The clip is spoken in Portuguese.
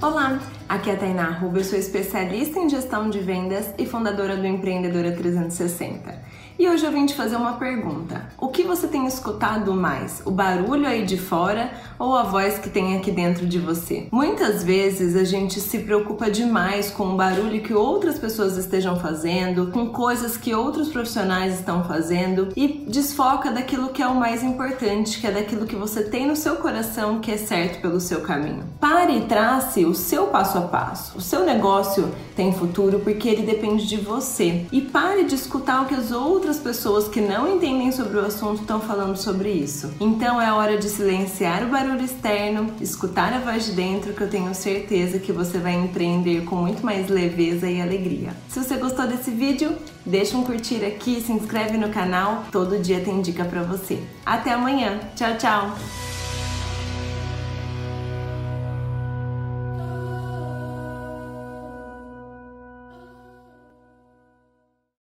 Olá, aqui é a Tainá Ruba, eu sou especialista em gestão de vendas e fundadora do Empreendedora 360. E hoje eu vim te fazer uma pergunta. O que você tem escutado mais? O barulho aí de fora ou a voz que tem aqui dentro de você? Muitas vezes a gente se preocupa demais com o barulho que outras pessoas estejam fazendo, com coisas que outros profissionais estão fazendo e desfoca daquilo que é o mais importante, que é daquilo que você tem no seu coração que é certo pelo seu caminho. Pare e trace o seu passo a passo. O seu negócio tem futuro porque ele depende de você. E pare de escutar o que as outras outras pessoas que não entendem sobre o assunto estão falando sobre isso. Então é hora de silenciar o barulho externo, escutar a voz de dentro, que eu tenho certeza que você vai empreender com muito mais leveza e alegria. Se você gostou desse vídeo, deixa um curtir aqui, se inscreve no canal, todo dia tem dica para você. Até amanhã. Tchau, tchau.